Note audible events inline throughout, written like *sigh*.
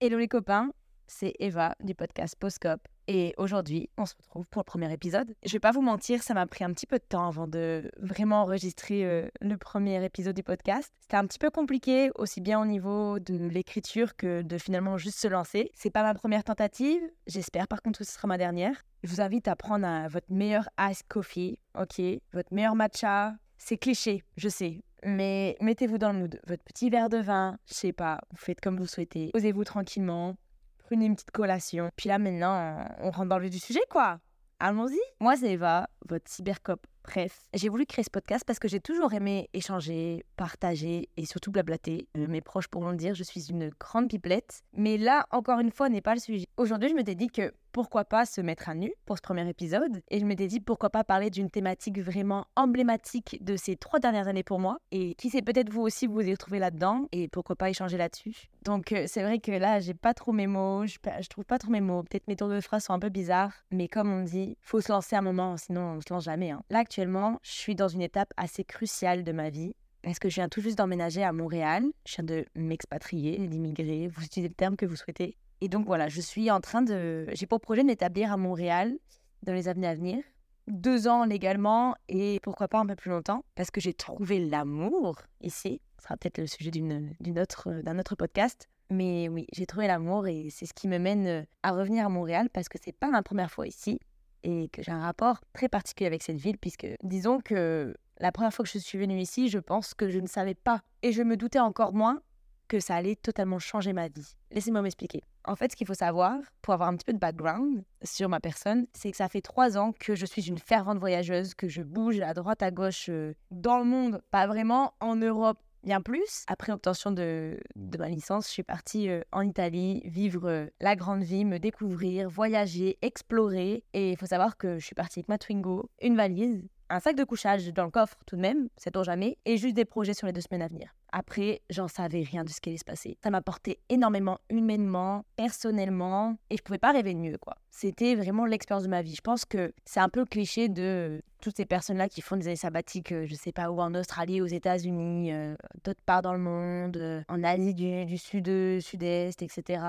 Hello les copains, c'est Eva du podcast Postcop et aujourd'hui on se retrouve pour le premier épisode. Je vais pas vous mentir, ça m'a pris un petit peu de temps avant de vraiment enregistrer euh, le premier épisode du podcast. C'était un petit peu compliqué aussi bien au niveau de l'écriture que de finalement juste se lancer. C'est pas ma première tentative, j'espère par contre que ce sera ma dernière. Je vous invite à prendre un- votre meilleur ice coffee, ok, votre meilleur matcha. C'est cliché, je sais, mais mettez-vous dans le mood. Votre petit verre de vin, je sais pas, vous faites comme vous souhaitez. Posez-vous tranquillement, prenez une petite collation. Puis là, maintenant, on rentre dans le vif du sujet, quoi. Allons-y. Moi, c'est Eva, votre cybercop. Bref, j'ai voulu créer ce podcast parce que j'ai toujours aimé échanger, partager et surtout blablater. Euh, mes proches pourront le dire, je suis une grande pipelette. Mais là, encore une fois, n'est pas le sujet. Aujourd'hui, je m'étais dit que pourquoi pas se mettre à nu pour ce premier épisode. Et je m'étais dit pourquoi pas parler d'une thématique vraiment emblématique de ces trois dernières années pour moi. Et qui sait, peut-être vous aussi, vous vous y retrouvez là-dedans. Et pourquoi pas échanger là-dessus. Donc, euh, c'est vrai que là, j'ai pas trop mes mots. Je, trouve pas trop mes mots. Peut-être mes tours de phrase sont un peu bizarres. Mais comme on dit, faut se lancer un moment, sinon on se lance jamais. hein. Là, actuellement, je suis dans une étape assez cruciale de ma vie. Parce que je viens tout juste d'emménager à Montréal. Je viens de m'expatrier, d'immigrer. Vous utilisez le terme que vous souhaitez. Et donc voilà, je suis en train de. J'ai pour projet de m'établir à Montréal dans les années à venir. Deux ans légalement et pourquoi pas un peu plus longtemps. Parce que j'ai trouvé l'amour ici. Ce sera peut-être le sujet d'une, autre, d'un autre podcast. Mais oui, j'ai trouvé l'amour et c'est ce qui me mène euh, à revenir à Montréal parce que c'est pas ma première fois ici et que j'ai un rapport très particulier avec cette ville puisque disons que la première fois que je suis venue ici, je pense que je ne savais pas et je me doutais encore moins que ça allait totalement changer ma vie. Laissez-moi m'expliquer. En fait, ce qu'il faut savoir, pour avoir un petit peu de background sur ma personne, c'est que ça fait trois ans que je suis une fervente voyageuse, que je bouge à droite, à gauche, euh, dans le monde, pas vraiment, en Europe, bien plus. Après obtention de, ma licence, je suis partie euh, en Italie, vivre euh, la grande vie, me découvrir, voyager, explorer. Et il faut savoir que je suis partie avec ma Twingo, une valise, un sac de couchage dans le coffre tout de même, sait-on jamais, et juste des projets sur les deux semaines à venir. Après, j'en savais rien de ce qui allait se passer. Ça m'a porté énormément humainement, personnellement, et je pouvais pas rêver de mieux, quoi. C'était vraiment l'expérience de ma vie. Je pense que c'est un peu le cliché de toutes ces personnes-là qui font des années sabbatiques, euh, je sais pas où, en Australie, aux États-Unis, euh, d'autres parts dans le monde, euh, en Asie du, sud, sud-est, etc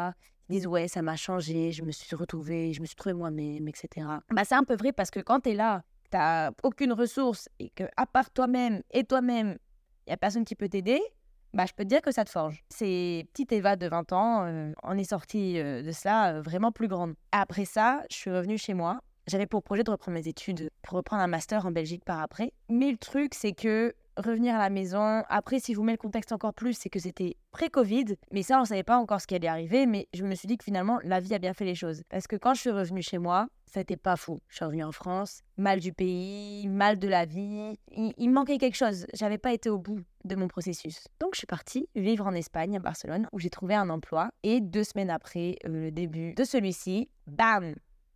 Ils disent ouais ça m'a changé, je me suis retrouvée, je me suis trouvée moi-même, etc. Bah c'est un peu vrai parce que quand t'es là, t'as aucune ressource et que à part toi-même et toi-même, il y a personne qui peut t'aider, bah je peux te dire que ça te forge. C'est petite Eva de 20 ans, euh, on est sorti euh, de cela euh, vraiment plus grande. Après ça, je suis revenue chez moi. J'avais pour projet de reprendre mes études, pour reprendre un master en Belgique par après. Mais le truc, c'est que revenir à la maison, après, si je vous mets le contexte encore plus, c'est que c'était pré-Covid. Mais ça, on ne savait pas encore ce qui allait arriver. Mais je me suis dit que finalement, la vie a bien fait les choses. Parce que quand je suis revenue chez moi, ça n'était pas fou. Je suis revenue en France, mal du pays, mal de la vie. Il, manquait quelque chose. J'avais pas été au bout de mon processus. Donc, je suis partie vivre en Espagne, à Barcelone, où j'ai trouvé un emploi. Et deux semaines après euh, le début de celui-ci, bam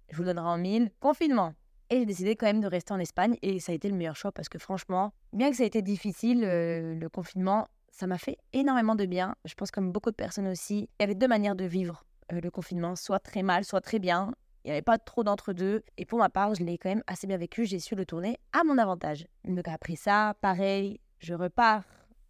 Je vous donnerai en mille. Confinement. Et j'ai décidé quand même de rester en Espagne et ça a été le meilleur choix parce que franchement, bien que ça ait été difficile, euh, le confinement, ça m'a fait énormément de bien. Je pense comme beaucoup de personnes aussi, il y avait deux manières de vivre euh, le confinement, soit très mal, soit très bien. Il n'y avait pas trop d'entre-deux. Et pour ma part, je l'ai quand même assez bien vécu. J'ai su le tourner à mon avantage. Donc après ça, pareil, je repars.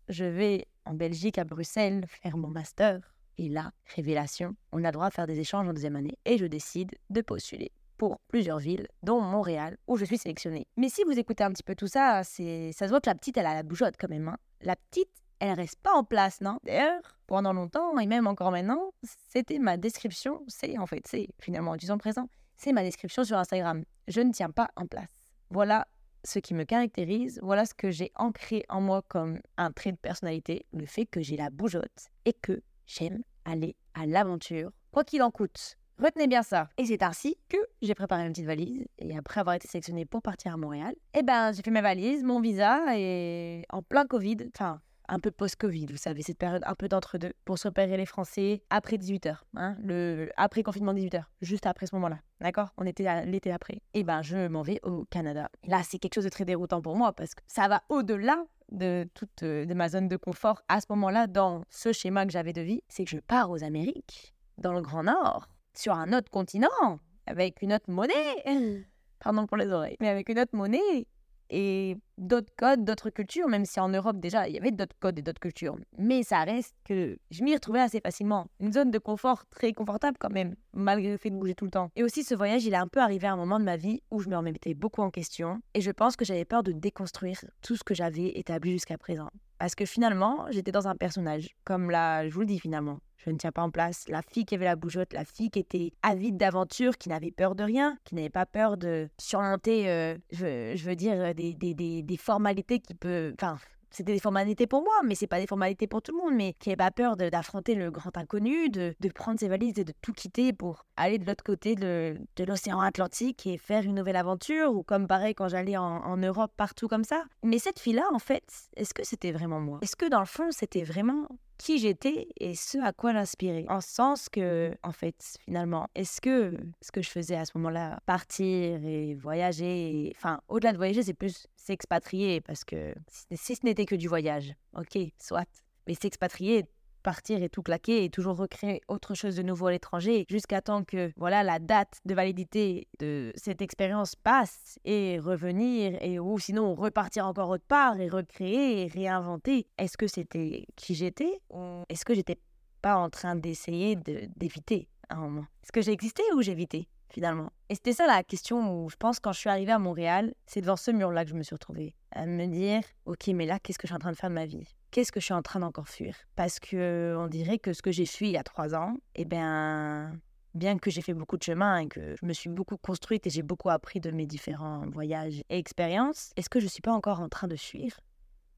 Je vais en Belgique, à Bruxelles, faire mon master. Et là, révélation, on a droit de faire des échanges en deuxième année. Et je décide de postuler pour plusieurs villes, dont Montréal, où je suis sélectionnée. Mais si vous écoutez un petit peu tout ça, c'est ça se voit que la petite, elle a la bougeotte quand même. hein. La petite, elle reste pas en place, non? D'ailleurs, pendant longtemps, et même encore maintenant, c'était ma description, c'est en fait, c'est finalement temps présent, c'est ma description sur Instagram. Je ne tiens pas en place. Voilà ce qui me caractérise, voilà ce que j'ai ancré en moi comme un trait de personnalité, le fait que j'ai la bougeotte et que j'aime aller à l'aventure, quoi qu'il en coûte. Retenez bien ça. Et c'est ainsi que j'ai préparé une petite valise. Et après avoir été sélectionnée pour partir à Montréal, eh ben, j'ai fait ma valise, mon visa, et en plein Covid, enfin, un peu post-Covid, vous savez, cette période un peu d'entre-deux, pour se repérer les Français après 18h, hein, le, après confinement 18h, juste après ce moment-là, d'accord? On était à l'été après. Et ben, je m'en vais au Canada. Là, c'est quelque chose de très déroutant pour moi, parce que ça va au-delà de toute euh, de ma zone de confort à ce moment-là, dans ce schéma que j'avais de vie, c'est que je pars aux Amériques, dans le Grand Nord, sur un autre continent, avec une autre monnaie. Pardon pour les oreilles. Mais avec une autre monnaie et d'autres codes, d'autres cultures, même si en Europe déjà il y avait d'autres codes et d'autres cultures. Mais ça reste que je m'y retrouvais assez facilement. Une zone de confort très confortable quand même, malgré le fait de bouger tout le temps. Et aussi ce voyage, il est un peu arrivé à un moment de ma vie où je me remettais beaucoup en question et je pense que j'avais peur de déconstruire tout ce que j'avais établi jusqu'à présent. Parce que finalement, j'étais dans un personnage, comme là, je vous le dis finalement je ne tiens pas en place. La fille qui avait la bougeotte, la fille qui était avide d'aventure, qui n'avait peur de rien, qui n'avait pas peur de surmonter, euh, je, veux dire, des, formalités qui peuvent... Enfin, c'était des formalités pour moi, mais c'est pas des formalités pour tout le monde, mais qui n'avait pas peur d'affronter le grand inconnu, de, prendre ses valises et de tout quitter pour aller de l'autre côté de, de l'océan Atlantique et faire une nouvelle aventure, ou comme pareil quand j'allais en, en, Europe, partout comme ça. Mais cette fille-là, en fait, est-ce que c'était vraiment moi? Est-ce que dans le fond, c'était vraiment qui j'étais et ce à quoi l'inspirer. En sens que, en fait, finalement, est-ce que ce que je faisais à ce moment-là, partir et voyager, enfin, au-delà de voyager, c'est plus s'expatrier parce que si ce n'était que du voyage, ok, soit. Mais s'expatrier, partir et tout claquer et toujours recréer autre chose de nouveau à l'étranger jusqu'à temps que voilà la date de validité de cette expérience passe et revenir et ou sinon repartir encore autre part et recréer et réinventer. Est-ce que c'était qui j'étais ou est-ce que j'étais pas en train d'essayer d'éviter un moment? Est-ce que j'ai existé ou j'évitais finalement? Et c'était ça la question où je pense quand je suis arrivée à Montréal, c'est devant ce mur-là que je me suis retrouvée à me dire ok mais là qu'est-ce que je suis en train de faire de ma vie? Qu'est-ce que je suis en train d'encore fuir? Parce que on dirait que ce que j'ai fui il y a trois ans, eh bien, bien que j'ai fait beaucoup de chemin et que je me suis beaucoup construite et j'ai beaucoup appris de mes différents voyages et expériences, est-ce que je ne suis pas encore en train de fuir?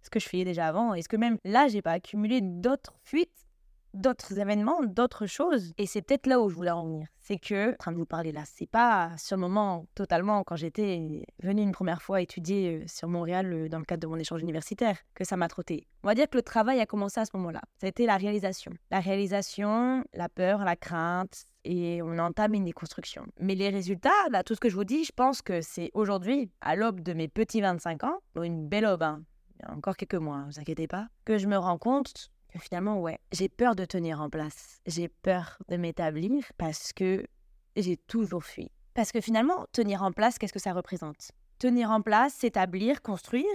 Ce que je fuyais déjà avant? Est-ce que même là, j'ai pas accumulé d'autres fuites? D'autres événements, d'autres choses. Et c'est peut-être là où je voulais en venir. C'est que, en train de vous parler là, c'est pas sur le moment totalement quand j'étais venue une première fois étudier euh, sur Montréal euh, dans le cadre de mon échange universitaire que ça m'a trotté. On va dire que le travail a commencé à ce moment-là. Ça a été la réalisation. La réalisation, la peur, la crainte, et on entame une déconstruction. Mais les résultats, là, tout ce que je vous dis, je pense que c'est aujourd'hui, à l'aube de mes petits 25 ans, une belle aube, hein. encore quelques mois, ne vous inquiétez pas, que je me rends compte finalement, ouais, j'ai peur de tenir en place. J'ai peur de m'établir parce que j'ai toujours fui. Parce que finalement, tenir en place, qu'est-ce que ça représente? Tenir en place, s'établir, construire,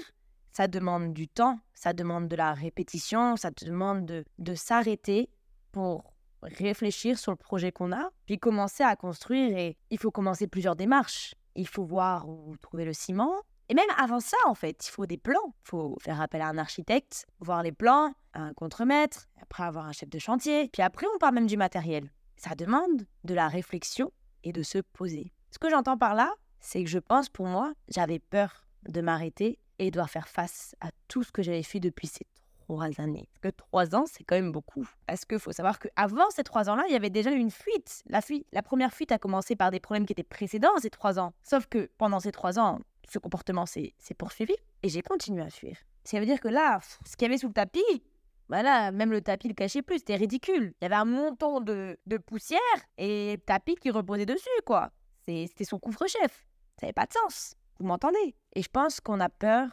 ça demande du temps, ça demande de la répétition, ça demande de, de s'arrêter pour réfléchir sur le projet qu'on a, puis commencer à construire. Et il faut commencer plusieurs démarches. Il faut voir où trouver le ciment, et même avant ça, en fait, il faut des plans. Il faut faire appel à un architecte, voir les plans, un contremaître, après avoir un chef de chantier. Puis après, on parle même du matériel. Ça demande de la réflexion et de se poser. Ce que j'entends par là, c'est que je pense pour moi, j'avais peur de m'arrêter et de devoir faire face à tout ce que j'avais fait depuis ces trois années. Parce que trois ans, c'est quand même beaucoup. Parce qu'il faut savoir qu'avant ces trois ans-là, il y avait déjà eu une fuite. La, fuite. la première fuite a commencé par des problèmes qui étaient précédents ces trois ans. Sauf que pendant ces trois ans, ce comportement s'est poursuivi et j'ai continué à fuir. Ça veut dire que là, ce qu'il y avait sous le tapis, voilà, même le tapis le cachait plus, c'était ridicule. Il y avait un montant de, de poussière et tapis qui reposait dessus, quoi. C'était son couvre-chef. Ça n'avait pas de sens. Vous m'entendez? Et je pense qu'on a peur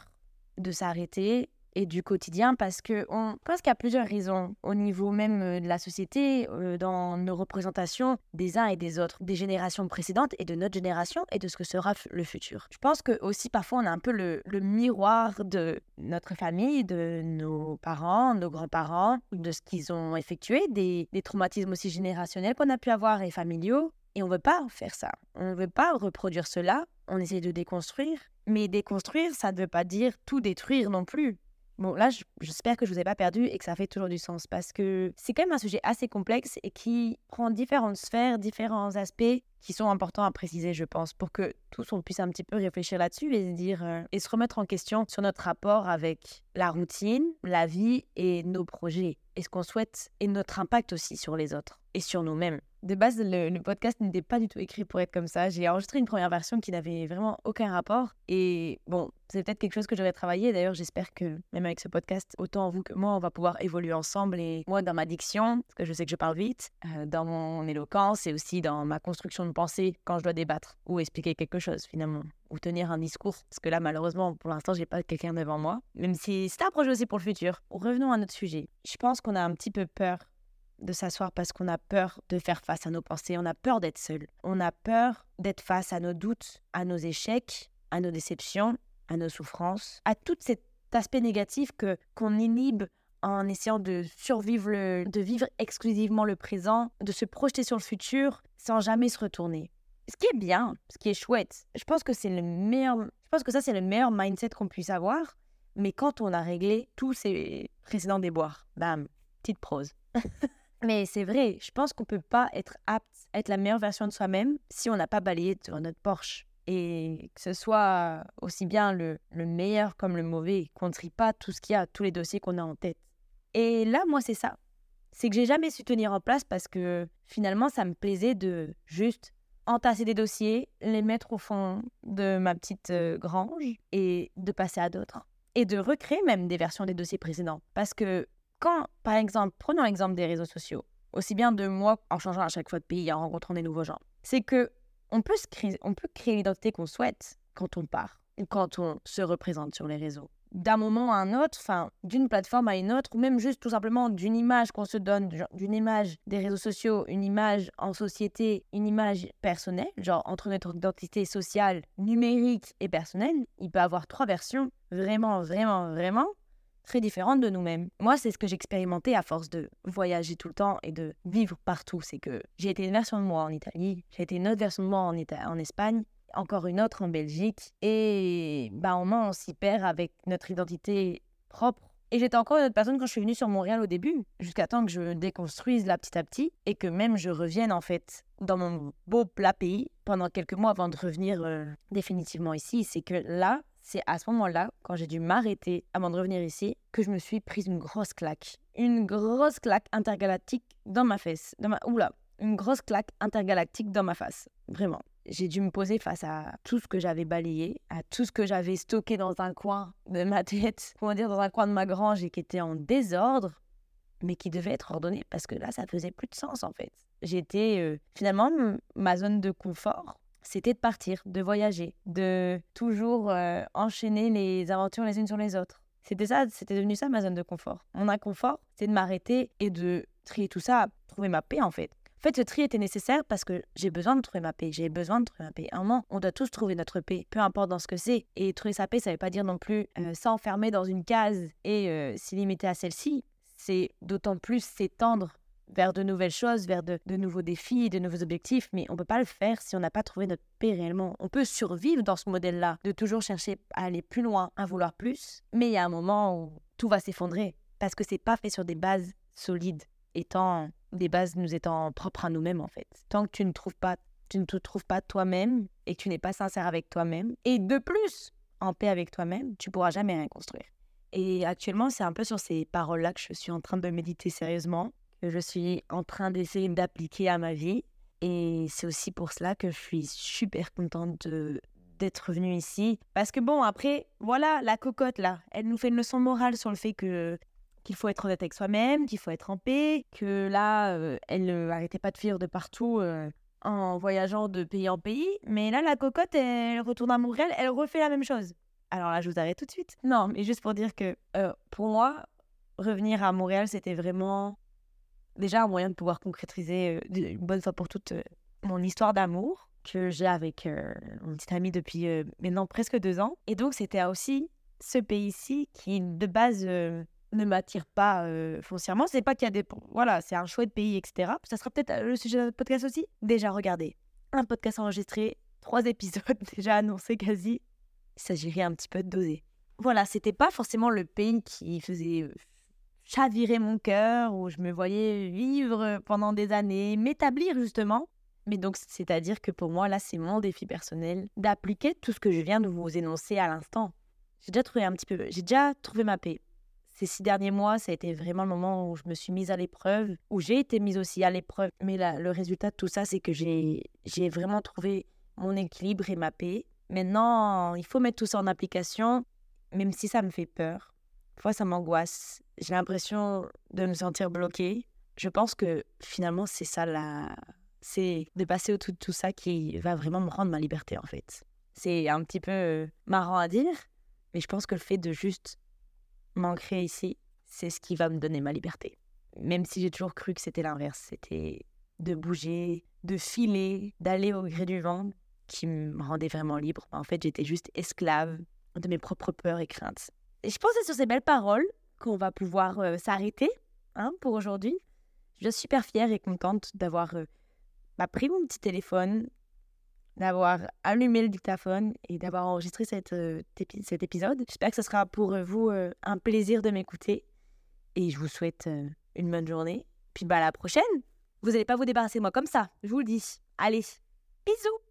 de s'arrêter et du quotidien parce que on pense qu'il y a plusieurs raisons au niveau même euh, de la société, euh, dans nos représentations des uns et des autres, des générations précédentes et de notre génération et de ce que sera le futur. Je pense que aussi parfois on a un peu le, miroir de notre famille, de nos parents, nos grands-parents, de ce qu'ils ont effectué, des, des traumatismes aussi générationnels qu'on a pu avoir et familiaux. Et on veut pas faire ça. On veut pas reproduire cela. On essaie de déconstruire. Mais déconstruire, ça ne veut pas dire tout détruire non plus. Bon, là, j'espère que je vous ai pas perdu et que ça fait toujours du sens parce que c'est quand même un sujet assez complexe et qui prend différentes sphères, différents aspects qui sont importants à préciser, je pense, pour que tous on puisse un petit peu réfléchir là-dessus et se dire euh, et se remettre en question sur notre rapport avec la routine, la vie et nos projets et ce qu'on souhaite et notre impact aussi sur les autres et sur nous-mêmes? De base, le, podcast n'était pas du tout écrit pour être comme ça. J'ai enregistré une première version qui n'avait vraiment aucun rapport. Et bon, c'est peut-être quelque chose que j'aurais travaillé. D'ailleurs, j'espère que même avec ce podcast, autant vous que moi, on va pouvoir évoluer ensemble. Et moi, dans ma diction, parce que je sais que je parle vite, euh, dans mon éloquence et aussi dans ma construction de pensée quand je dois débattre ou expliquer quelque chose finalement ou tenir un discours. Parce que là, malheureusement, pour l'instant, j'ai pas quelqu'un devant moi. Même si c'est un projet aussi pour le futur. Revenons à notre sujet. Je pense qu'on a un petit peu peur de s'asseoir parce qu'on a peur de faire face à nos pensées, on a peur d'être seul, on a peur d'être face à nos doutes, à nos échecs, à nos déceptions, à nos souffrances, à tout cet aspect négatif que qu'on inhibe en essayant de survivre, le, de vivre exclusivement le présent, de se projeter sur le futur sans jamais se retourner. Ce qui est bien, ce qui est chouette, je pense que c'est le meilleur, je pense que ça c'est le meilleur mindset qu'on puisse avoir. Mais quand on a réglé tous ces précédents déboires, bam, petite prose. *laughs* mais c'est vrai, je pense qu'on peut pas être apte à être la meilleure version de soi-même si on n'a pas balayé sur notre Porsche et que ce soit aussi bien le, le meilleur comme le mauvais, qu'on ne trie pas tout ce qu'il y a, tous les dossiers qu'on a en tête. Et là, moi, c'est ça. C'est que j'ai jamais su tenir en place parce que finalement, ça me plaisait de juste entasser des dossiers, les mettre au fond de ma petite grange et de passer à d'autres. Et de recréer même des versions des dossiers précédents. Parce que quand, par exemple, prenons l'exemple des réseaux sociaux, aussi bien de moi en changeant à chaque fois de pays, en rencontrant des nouveaux gens, c'est que on peut, créer, on peut créer l'identité qu'on souhaite quand on part ou quand on se représente sur les réseaux. D'un moment à un autre, enfin, d'une plateforme à une autre, ou même juste tout simplement d'une image qu'on se donne, d'une image des réseaux sociaux, une image en société, une image personnelle, genre entre notre identité sociale, numérique et personnelle, il peut avoir trois versions vraiment, vraiment, vraiment très différentes de nous-mêmes. Moi, c'est ce que j'ai expérimenté à force de voyager tout le temps et de vivre partout. C'est que j'ai été une version de moi en Italie, j'ai été une autre version de moi en, en Espagne, encore une autre en Belgique. Et bah, au moins, on s'y perd avec notre identité propre. Et j'étais encore une autre personne quand je suis venue sur Montréal au début, jusqu'à temps que je déconstruise là petit à petit et que même je revienne en fait dans mon beau plat pays pendant quelques mois avant de revenir euh, définitivement ici. C'est que là, c'est à ce moment-là, quand j'ai dû m'arrêter avant de revenir ici, que je me suis prise une grosse claque. Une grosse claque intergalactique dans ma fesse. Dans ma... Oula, une grosse claque intergalactique dans ma face. Vraiment j'ai dû me poser face à tout ce que j'avais balayé, à tout ce que j'avais stocké dans un coin de ma tête, *laughs* comment dire, dans un coin de ma grange et qui était en désordre, mais qui devait être ordonné parce que là, ça faisait plus de sens en fait. J'étais euh, finalement ma zone de confort. C'était de partir, de voyager, de toujours euh, enchaîner les aventures les unes sur les autres. C'était ça, c'était devenu ça ma zone de confort. Mon inconfort, c'est de m'arrêter et de trier tout ça, trouver ma paix en fait. En fait, ce tri était nécessaire parce que j'ai besoin de trouver ma paix. J'ai besoin de trouver ma paix. À un moment, on doit tous trouver notre paix, peu importe dans ce que c'est. Et trouver sa paix, ça ne veut pas dire non plus euh, s'enfermer dans une case et euh, s'y limiter à celle-ci. C'est d'autant plus s'étendre vers de nouvelles choses, vers de, nouveaux défis, de nouveaux objectifs, mais on ne peut pas le faire si on n'a pas trouvé notre paix réellement. On peut survivre dans ce modèle-là, de toujours chercher à aller plus loin, à vouloir plus, mais il y a un moment où tout va s'effondrer parce que c'est pas fait sur des bases solides, étant des bases nous étant propres à nous-mêmes en fait. Tant que tu ne trouves pas, tu ne te trouves pas toi-même et que tu n'es pas sincère avec toi-même, et de plus en paix avec toi-même, tu pourras jamais rien construire. Et actuellement, c'est un peu sur ces paroles-là que je suis en train de méditer sérieusement, que je suis en train d'essayer d'appliquer à ma vie. Et c'est aussi pour cela que je suis super contente d'être venue ici. Parce que bon, après, voilà, la cocotte là, elle nous fait une leçon morale sur le fait que qu'il faut être honnête avec soi-même, qu'il faut être en paix, que là, euh, elle n'arrêtait pas de fuir de partout euh, en voyageant de pays en pays. Mais là, la cocotte, elle retourne à Montréal, elle refait la même chose. Alors là, je vous arrête tout de suite. Non, mais juste pour dire que euh, pour moi, revenir à Montréal, c'était vraiment déjà un moyen de pouvoir concrétiser une bonne fois pour toutes mon histoire d'amour que j'ai avec mon petit ami depuis maintenant presque deux ans. Et donc, c'était aussi ce pays-ci qui, de base, ne m'attire pas euh, foncièrement. C'est pas qu'il y a des. Voilà, c'est un chouette pays, etc. Ça sera peut-être euh, le sujet de notre podcast aussi. Déjà, regardez. Un podcast enregistré, trois épisodes *laughs* déjà annoncés quasi. Il s'agirait un petit peu de doser. Voilà, c'était pas forcément le pays qui faisait euh, chavirer mon cœur, où je me voyais vivre pendant des années, m'établir justement. Mais donc, c'est-à-dire que pour moi, là, c'est mon défi personnel d'appliquer tout ce que je viens de vous énoncer à l'instant. J'ai déjà trouvé un petit peu, j'ai déjà trouvé ma paix ces six derniers mois, ça a été vraiment le moment où je me suis mise à l'épreuve, où j'ai été mise aussi à l'épreuve. Mais le résultat de tout ça, c'est que j'ai vraiment trouvé mon équilibre et ma paix. Maintenant, il faut mettre tout ça en application, même si ça me fait peur. Parfois, ça m'angoisse. J'ai l'impression de me sentir bloquée. Je pense que finalement, c'est ça la... C'est de passer au-dessus de tout ça qui va vraiment me rendre ma liberté, en fait. C'est un petit peu euh, marrant à dire, mais je pense que le fait de juste m'ancrer ici, c'est ce qui va me donner ma liberté. Même si j'ai toujours cru que c'était l'inverse, c'était de bouger, de filer, d'aller au gré du vent qui me rendait vraiment libre. En fait, j'étais juste esclave de mes propres peurs et craintes. Et je pense que c'est sur ces belles paroles qu'on va pouvoir euh, s'arrêter hein, pour aujourd'hui. Je suis super fière et contente d'avoir euh, bah, pris mon petit téléphone, d'avoir allumé le dictaphone et d'avoir enregistré euh, cet épisode. J'espère que ce sera pour vous un plaisir de m'écouter. Et je vous souhaite une bonne journée. Puis bah, à la prochaine. Vous n'allez pas vous débarrasser de moi comme ça, je vous le dis. Allez, bisous